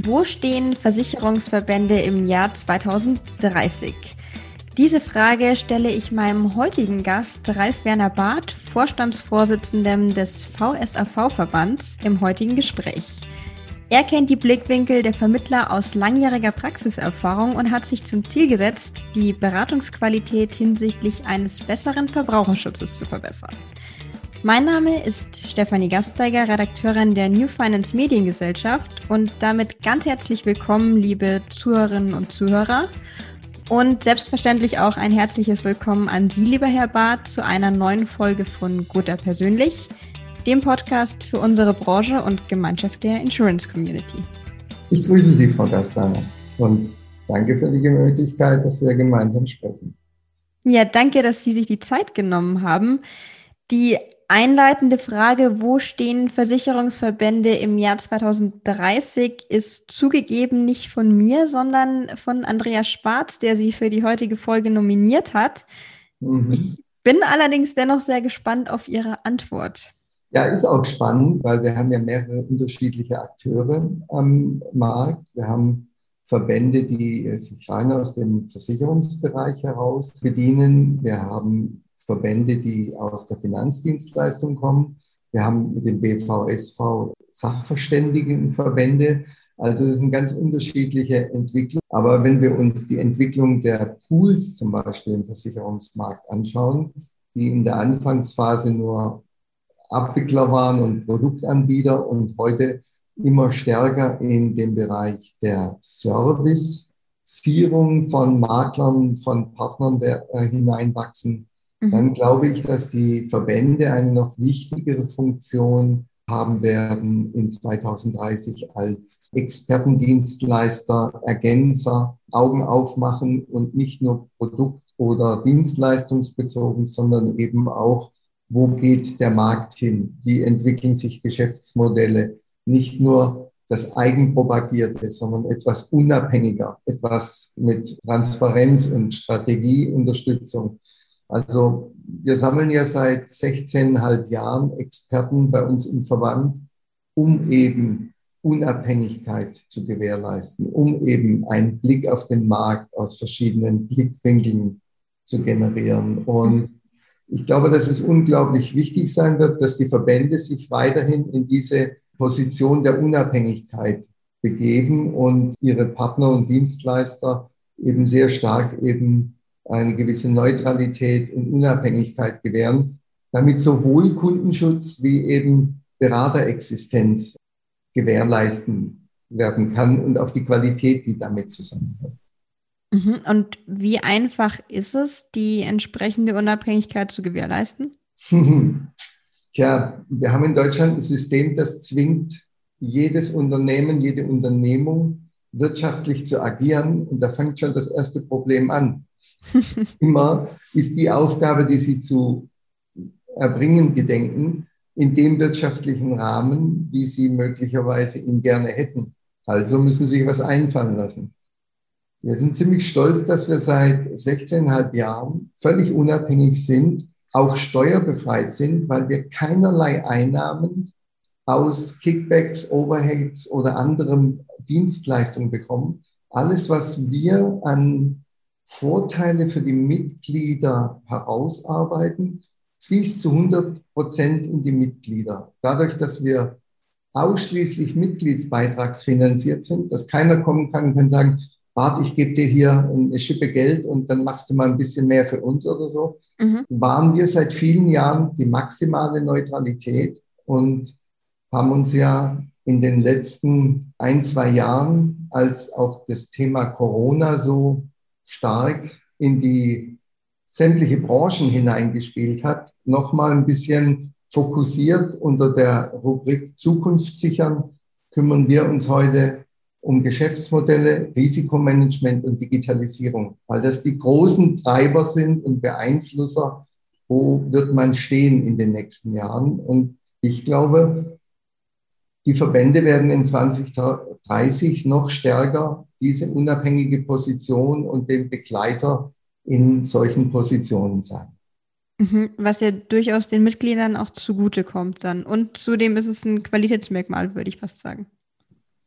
Wo stehen Versicherungsverbände im Jahr 2030? Diese Frage stelle ich meinem heutigen Gast Ralf Werner Barth, Vorstandsvorsitzendem des VSAV-Verbands, im heutigen Gespräch. Er kennt die Blickwinkel der Vermittler aus langjähriger Praxiserfahrung und hat sich zum Ziel gesetzt, die Beratungsqualität hinsichtlich eines besseren Verbraucherschutzes zu verbessern. Mein Name ist Stefanie Gasteiger, Redakteurin der New Finance Mediengesellschaft und damit ganz herzlich willkommen, liebe Zuhörerinnen und Zuhörer. Und selbstverständlich auch ein herzliches Willkommen an Sie, lieber Herr Barth, zu einer neuen Folge von Guter Persönlich, dem Podcast für unsere Branche und Gemeinschaft der Insurance Community. Ich grüße Sie, Frau Gasteiger, und danke für die Möglichkeit, dass wir gemeinsam sprechen. Ja, danke, dass Sie sich die Zeit genommen haben. Die einleitende Frage, wo stehen Versicherungsverbände im Jahr 2030, ist zugegeben nicht von mir, sondern von Andreas Spatz, der sie für die heutige Folge nominiert hat. Mhm. Ich bin allerdings dennoch sehr gespannt auf Ihre Antwort. Ja, ist auch spannend, weil wir haben ja mehrere unterschiedliche Akteure am Markt. Wir haben Verbände, die sich rein aus dem Versicherungsbereich heraus bedienen. Wir haben Verbände, die aus der Finanzdienstleistung kommen. Wir haben mit dem BVSV Sachverständigenverbände. Also das sind ganz unterschiedliche Entwicklungen. Aber wenn wir uns die Entwicklung der Pools zum Beispiel im Versicherungsmarkt anschauen, die in der Anfangsphase nur Abwickler waren und Produktanbieter und heute immer stärker in den Bereich der Servicierung von Maklern, von Partnern der, dann mhm. glaube ich, dass die Verbände eine noch wichtigere Funktion haben werden in 2030 als Expertendienstleister, Ergänzer, Augen aufmachen und nicht nur Produkt- oder Dienstleistungsbezogen, sondern eben auch, wo geht der Markt hin? Wie entwickeln sich Geschäftsmodelle? Nicht nur das Eigenpropagierte, sondern etwas unabhängiger, etwas mit Transparenz und Strategieunterstützung. Also wir sammeln ja seit 16,5 Jahren Experten bei uns im Verband, um eben Unabhängigkeit zu gewährleisten, um eben einen Blick auf den Markt aus verschiedenen Blickwinkeln zu generieren. Und ich glaube, dass es unglaublich wichtig sein wird, dass die Verbände sich weiterhin in diese Position der Unabhängigkeit begeben und ihre Partner und Dienstleister eben sehr stark eben eine gewisse Neutralität und Unabhängigkeit gewähren, damit sowohl Kundenschutz wie eben Beraterexistenz gewährleisten werden kann und auch die Qualität, die damit zusammenhängt. Mhm. Und wie einfach ist es, die entsprechende Unabhängigkeit zu gewährleisten? Tja, wir haben in Deutschland ein System, das zwingt jedes Unternehmen, jede Unternehmung wirtschaftlich zu agieren. Und da fängt schon das erste Problem an. Immer ist die Aufgabe, die sie zu erbringen gedenken, in dem wirtschaftlichen Rahmen, wie sie möglicherweise ihn gerne hätten. Also müssen sie sich was einfallen lassen. Wir sind ziemlich stolz, dass wir seit 16,5 Jahren völlig unabhängig sind, auch steuerbefreit sind, weil wir keinerlei Einnahmen aus Kickbacks, Overheads oder anderen Dienstleistungen bekommen. Alles, was wir an Vorteile für die Mitglieder herausarbeiten, fließt zu 100 Prozent in die Mitglieder. Dadurch, dass wir ausschließlich mitgliedsbeitragsfinanziert sind, dass keiner kommen kann und kann sagen, Bart, ich gebe dir hier eine Schippe Geld und dann machst du mal ein bisschen mehr für uns oder so, mhm. waren wir seit vielen Jahren die maximale Neutralität und haben uns ja in den letzten ein, zwei Jahren, als auch das Thema Corona so stark in die sämtliche Branchen hineingespielt hat, nochmal ein bisschen fokussiert unter der Rubrik Zukunft sichern, kümmern wir uns heute um Geschäftsmodelle, Risikomanagement und Digitalisierung, weil das die großen Treiber sind und Beeinflusser, wo wird man stehen in den nächsten Jahren. Und ich glaube, die Verbände werden in 2030 noch stärker diese unabhängige Position und den Begleiter in solchen Positionen sein. Mhm, was ja durchaus den Mitgliedern auch zugutekommt dann. Und zudem ist es ein Qualitätsmerkmal, würde ich fast sagen.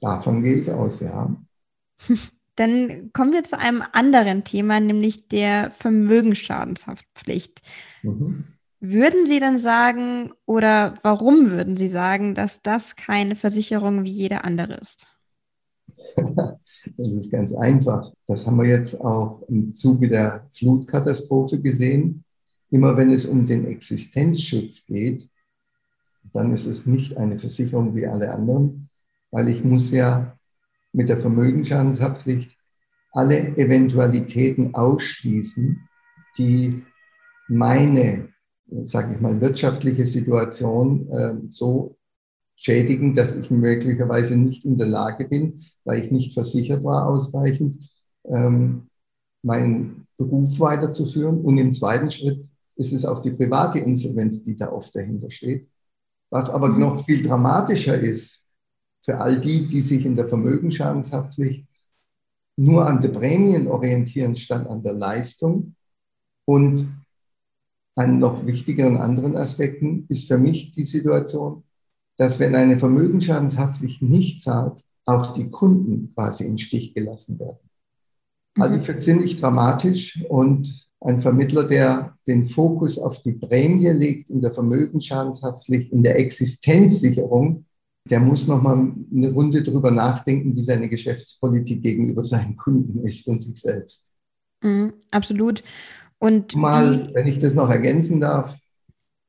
Davon gehe ich aus, ja. Dann kommen wir zu einem anderen Thema, nämlich der Vermögensschadenshaftpflicht. Mhm. Würden Sie dann sagen oder warum würden Sie sagen, dass das keine Versicherung wie jede andere ist? Das ist ganz einfach. Das haben wir jetzt auch im Zuge der Flutkatastrophe gesehen. Immer wenn es um den Existenzschutz geht, dann ist es nicht eine Versicherung wie alle anderen, weil ich muss ja mit der Vermögensschadenshaftpflicht alle Eventualitäten ausschließen, die meine, sage ich mal, wirtschaftliche Situation äh, so schädigen, dass ich möglicherweise nicht in der Lage bin, weil ich nicht versichert war ausreichend, ähm, meinen Beruf weiterzuführen. Und im zweiten Schritt ist es auch die private Insolvenz, die da oft dahinter steht. Was aber mhm. noch viel dramatischer ist für all die, die sich in der Vermögensschadenshaftpflicht nur an der Prämien orientieren statt an der Leistung. Und an noch wichtigeren anderen Aspekten ist für mich die Situation, dass wenn eine Vermögensschadenshaftpflicht nicht zahlt, auch die Kunden quasi in Stich gelassen werden. Halte ich mhm. für ziemlich dramatisch und ein Vermittler, der den Fokus auf die Prämie legt in der Vermögensschadenshaftpflicht, in der Existenzsicherung, der muss nochmal eine Runde drüber nachdenken, wie seine Geschäftspolitik gegenüber seinen Kunden ist und sich selbst. Mhm, absolut. Und mal, wenn ich das noch ergänzen darf,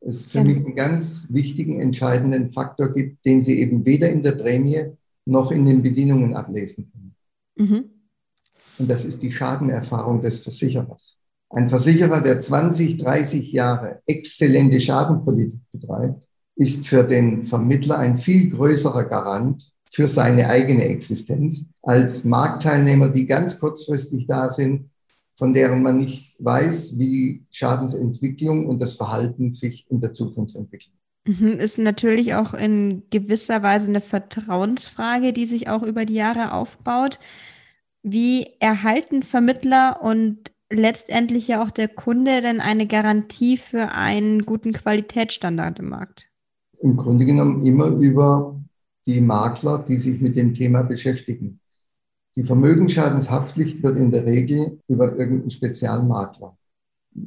es für ja. mich einen ganz wichtigen, entscheidenden Faktor gibt, den Sie eben weder in der Prämie noch in den Bedingungen ablesen können. Mhm. Und das ist die Schadenerfahrung des Versicherers. Ein Versicherer, der 20, 30 Jahre exzellente Schadenpolitik betreibt, ist für den Vermittler ein viel größerer Garant für seine eigene Existenz als Marktteilnehmer, die ganz kurzfristig da sind von deren man nicht weiß, wie Schadensentwicklung und das Verhalten sich in der Zukunft entwickeln. Mhm, ist natürlich auch in gewisser Weise eine Vertrauensfrage, die sich auch über die Jahre aufbaut. Wie erhalten Vermittler und letztendlich ja auch der Kunde denn eine Garantie für einen guten Qualitätsstandard im Markt? Im Grunde genommen immer über die Makler, die sich mit dem Thema beschäftigen. Die Vermögensschadenshaftpflicht wird in der Regel über irgendeinen Spezialmakler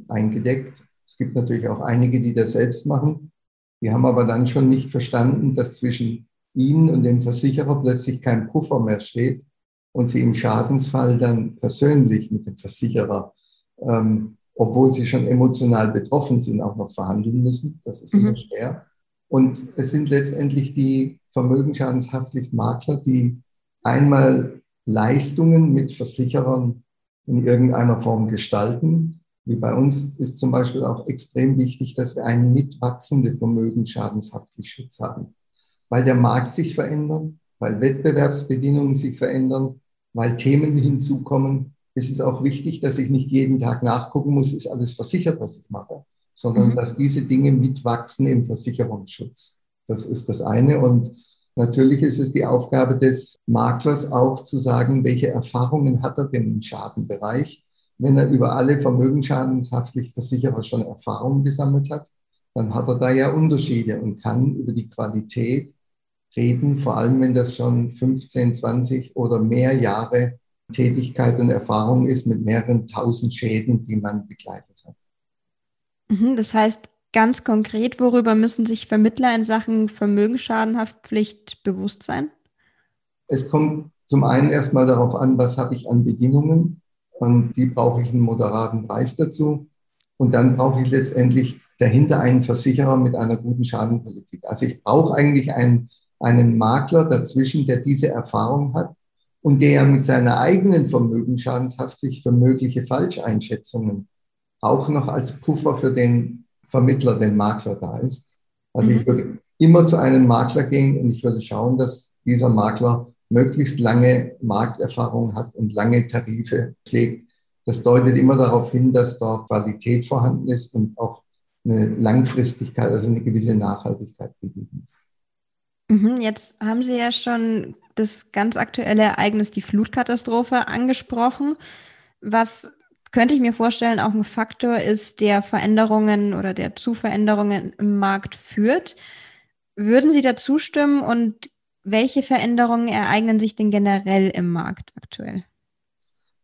eingedeckt. Es gibt natürlich auch einige, die das selbst machen. Die haben aber dann schon nicht verstanden, dass zwischen ihnen und dem Versicherer plötzlich kein Puffer mehr steht und sie im Schadensfall dann persönlich mit dem Versicherer, ähm, obwohl sie schon emotional betroffen sind, auch noch verhandeln müssen. Das ist mhm. immer schwer. Und es sind letztendlich die Vermögensschadenshaftpflichtmakler, die einmal Leistungen mit Versicherern in irgendeiner Form gestalten. Wie bei uns ist zum Beispiel auch extrem wichtig, dass wir einen mitwachsenden Vermögensschadenshaftpflichtschutz haben, weil der Markt sich verändert, weil Wettbewerbsbedingungen sich verändern, weil Themen hinzukommen. ist Es auch wichtig, dass ich nicht jeden Tag nachgucken muss, ist alles versichert, was ich mache, sondern mhm. dass diese Dinge mitwachsen im Versicherungsschutz. Das ist das eine. Und Natürlich ist es die Aufgabe des Maklers auch zu sagen, welche Erfahrungen hat er denn im Schadenbereich. Wenn er über alle vermögensschadenshaftlich Versicherer schon Erfahrungen gesammelt hat, dann hat er da ja Unterschiede und kann über die Qualität reden, vor allem wenn das schon 15, 20 oder mehr Jahre Tätigkeit und Erfahrung ist mit mehreren tausend Schäden, die man begleitet hat. Mhm, das heißt, ganz konkret, worüber müssen sich Vermittler in Sachen Vermögensschadenhaftpflicht bewusst sein? Es kommt zum einen erstmal darauf an, was habe ich an Bedingungen und die brauche ich einen moderaten Preis dazu. Und dann brauche ich letztendlich dahinter einen Versicherer mit einer guten Schadenpolitik. Also ich brauche eigentlich einen, einen Makler dazwischen, der diese Erfahrung hat und der mit seiner eigenen Vermögensschadenshaftpflicht für mögliche Falscheinschätzungen auch noch als Puffer für den Vermittler, den Makler da ist. Also mhm. ich würde immer zu einem Makler gehen und ich würde schauen, dass dieser Makler möglichst lange Markterfahrung hat und lange Tarife pflegt. Das deutet immer darauf hin, dass dort Qualität vorhanden ist und auch eine Langfristigkeit, also eine gewisse Nachhaltigkeit gegeben ist. Mhm, jetzt haben Sie ja schon das ganz aktuelle Ereignis, die Flutkatastrophe, angesprochen. Was könnte ich mir vorstellen, auch ein Faktor ist, der Veränderungen oder der zu Veränderungen im Markt führt. Würden Sie da zustimmen und welche Veränderungen ereignen sich denn generell im Markt aktuell?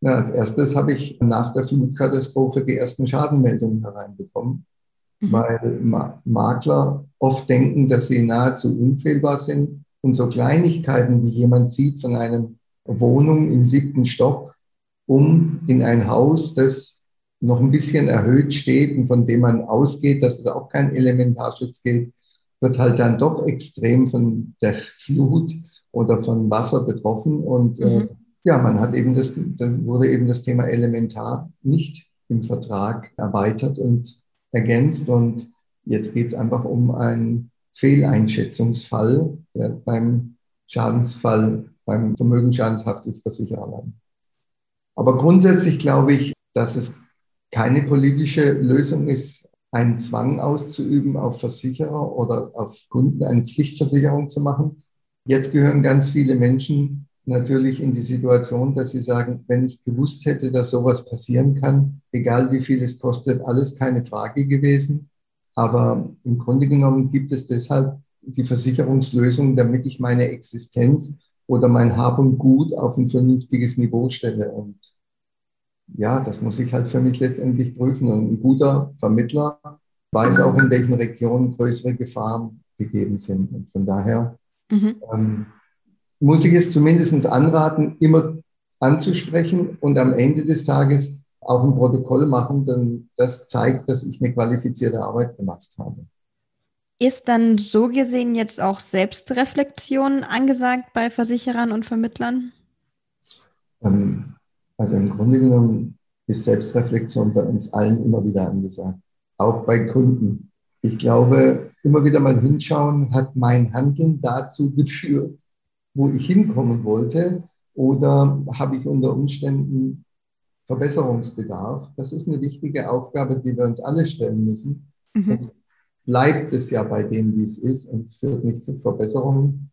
Na, als erstes habe ich nach der Flutkatastrophe die ersten Schadenmeldungen hereinbekommen, mhm. weil Ma Makler oft denken, dass sie nahezu unfehlbar sind. Und so Kleinigkeiten, wie jemand sieht von einer Wohnung im siebten Stock um in ein Haus, das noch ein bisschen erhöht steht und von dem man ausgeht, dass es auch kein Elementarschutz gilt, wird halt dann doch extrem von der Flut oder von Wasser betroffen. Und äh, mhm. äh, ja, man hat eben das, dann wurde eben das Thema Elementar nicht im Vertrag erweitert und ergänzt. Und jetzt geht es einfach um einen Fehleinschätzungsfall, der beim Schadensfall, beim vermögensschadenshaftlich Versicherer landet. Aber grundsätzlich glaube ich, dass es keine politische Lösung ist, einen Zwang auszuüben auf Versicherer oder auf Kunden eine Pflichtversicherung zu machen. Jetzt gehören ganz viele Menschen natürlich in die Situation, dass sie sagen, wenn ich gewusst hätte, dass sowas passieren kann, egal wie viel es kostet, alles keine Frage gewesen. Aber im Grunde genommen gibt es deshalb die Versicherungslösung, damit ich meine Existenz oder mein Hab und Gut auf ein vernünftiges Niveau stelle. Und ja, das muss ich halt für mich letztendlich prüfen. Und ein guter Vermittler weiß auch, in welchen Regionen größere Gefahren gegeben sind. Und von daher mhm. ähm, muss ich es zumindest anraten, immer anzusprechen und am Ende des Tages auch ein Protokoll machen, denn das zeigt, dass ich eine qualifizierte Arbeit gemacht habe. Ist dann so gesehen jetzt auch Selbstreflexion angesagt bei Versicherern und Vermittlern? Ähm, also im Grunde genommen ist Selbstreflexion bei uns allen immer wieder angesagt, auch bei Kunden. Ich glaube, immer wieder mal hinschauen, hat mein Handeln dazu geführt, wo ich hinkommen wollte? Oder habe ich unter Umständen Verbesserungsbedarf? Das ist eine wichtige Aufgabe, die wir uns alle stellen müssen. Mhm. Sonst bleibt es ja bei dem, wie es ist und führt nicht zu Verbesserungen.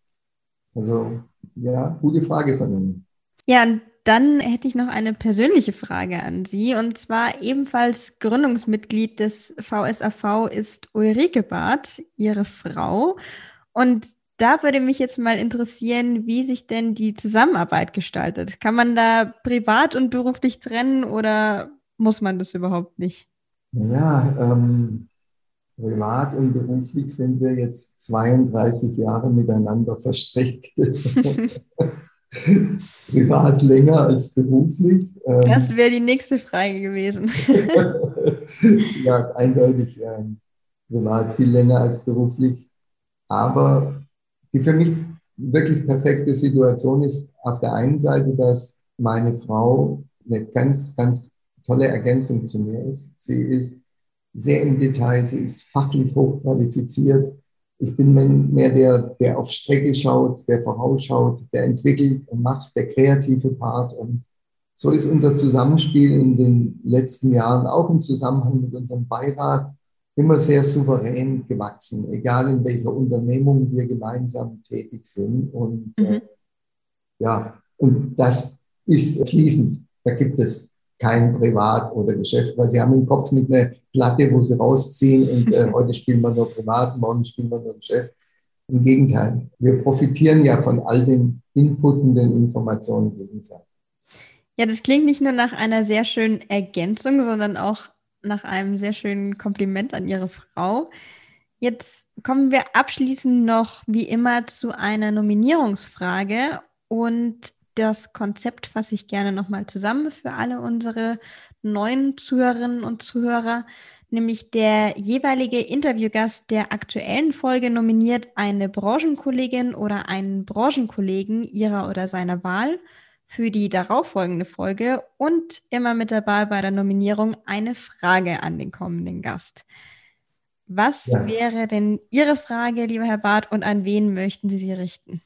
Also ja, gute Frage von Ihnen. Ja, und dann hätte ich noch eine persönliche Frage an Sie. Und zwar ebenfalls Gründungsmitglied des VSAV ist Ulrike Barth, Ihre Frau. Und da würde mich jetzt mal interessieren, wie sich denn die Zusammenarbeit gestaltet. Kann man da privat und beruflich trennen oder muss man das überhaupt nicht? Ja, ähm, privat und beruflich sind wir jetzt 32 Jahre miteinander verstrickt. privat länger als beruflich. Ähm, das wäre die nächste Frage gewesen. ja, eindeutig ähm, privat viel länger als beruflich. Aber die für mich wirklich perfekte Situation ist auf der einen Seite, dass meine Frau eine ganz, ganz tolle Ergänzung zu mir ist. Sie ist sehr im Detail, sie ist fachlich hochqualifiziert. Ich bin mehr der, der auf Strecke schaut, der vorausschaut, der entwickelt und macht, der kreative Part. Und so ist unser Zusammenspiel in den letzten Jahren, auch im Zusammenhang mit unserem Beirat, immer sehr souverän gewachsen, egal in welcher Unternehmung wir gemeinsam tätig sind. Und äh, mhm. äh, ja, und das ist fließend. Da gibt es kein Privat oder Geschäft, weil sie haben im Kopf nicht eine Platte, wo sie rausziehen und äh, heute spielen wir nur Privat, morgen spielen wir nur Geschäft. Im Gegenteil, wir profitieren ja von all den inputenden Informationen gegenseitig. Ja, das klingt nicht nur nach einer sehr schönen Ergänzung, sondern auch nach einem sehr schönen Kompliment an Ihre Frau. Jetzt kommen wir abschließend noch wie immer zu einer Nominierungsfrage und das Konzept fasse ich gerne nochmal zusammen für alle unsere neuen Zuhörerinnen und Zuhörer. Nämlich der jeweilige Interviewgast der aktuellen Folge nominiert eine Branchenkollegin oder einen Branchenkollegen ihrer oder seiner Wahl für die darauffolgende Folge und immer mit dabei bei der Nominierung eine Frage an den kommenden Gast. Was ja. wäre denn Ihre Frage, lieber Herr Barth, und an wen möchten Sie sie richten?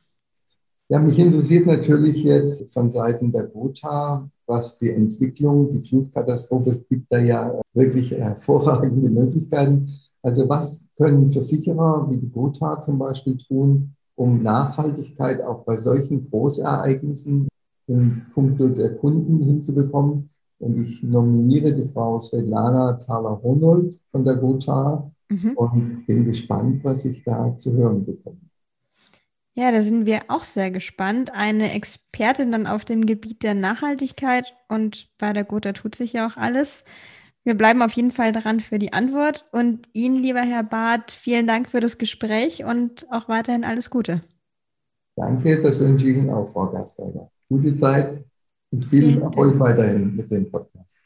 Ja, mich interessiert natürlich jetzt von Seiten der Gotha, was die Entwicklung, die Flutkatastrophe gibt da ja wirklich hervorragende Möglichkeiten. Also was können Versicherer wie die Gotha zum Beispiel tun, um Nachhaltigkeit auch bei solchen Großereignissen im Punkto der Kunden hinzubekommen. Und ich nominiere die Frau Svetlana Thaler-Honold von der Gotha mhm. und bin gespannt, was ich da zu hören bekomme. Ja, da sind wir auch sehr gespannt. Eine Expertin dann auf dem Gebiet der Nachhaltigkeit und bei der Gotha tut sich ja auch alles. Wir bleiben auf jeden Fall dran für die Antwort und Ihnen, lieber Herr Barth, vielen Dank für das Gespräch und auch weiterhin alles Gute. Danke, das wünsche ich Ihnen auch, Frau Gasteiger. Gute Zeit und viel Erfolg weiterhin mit dem Podcast.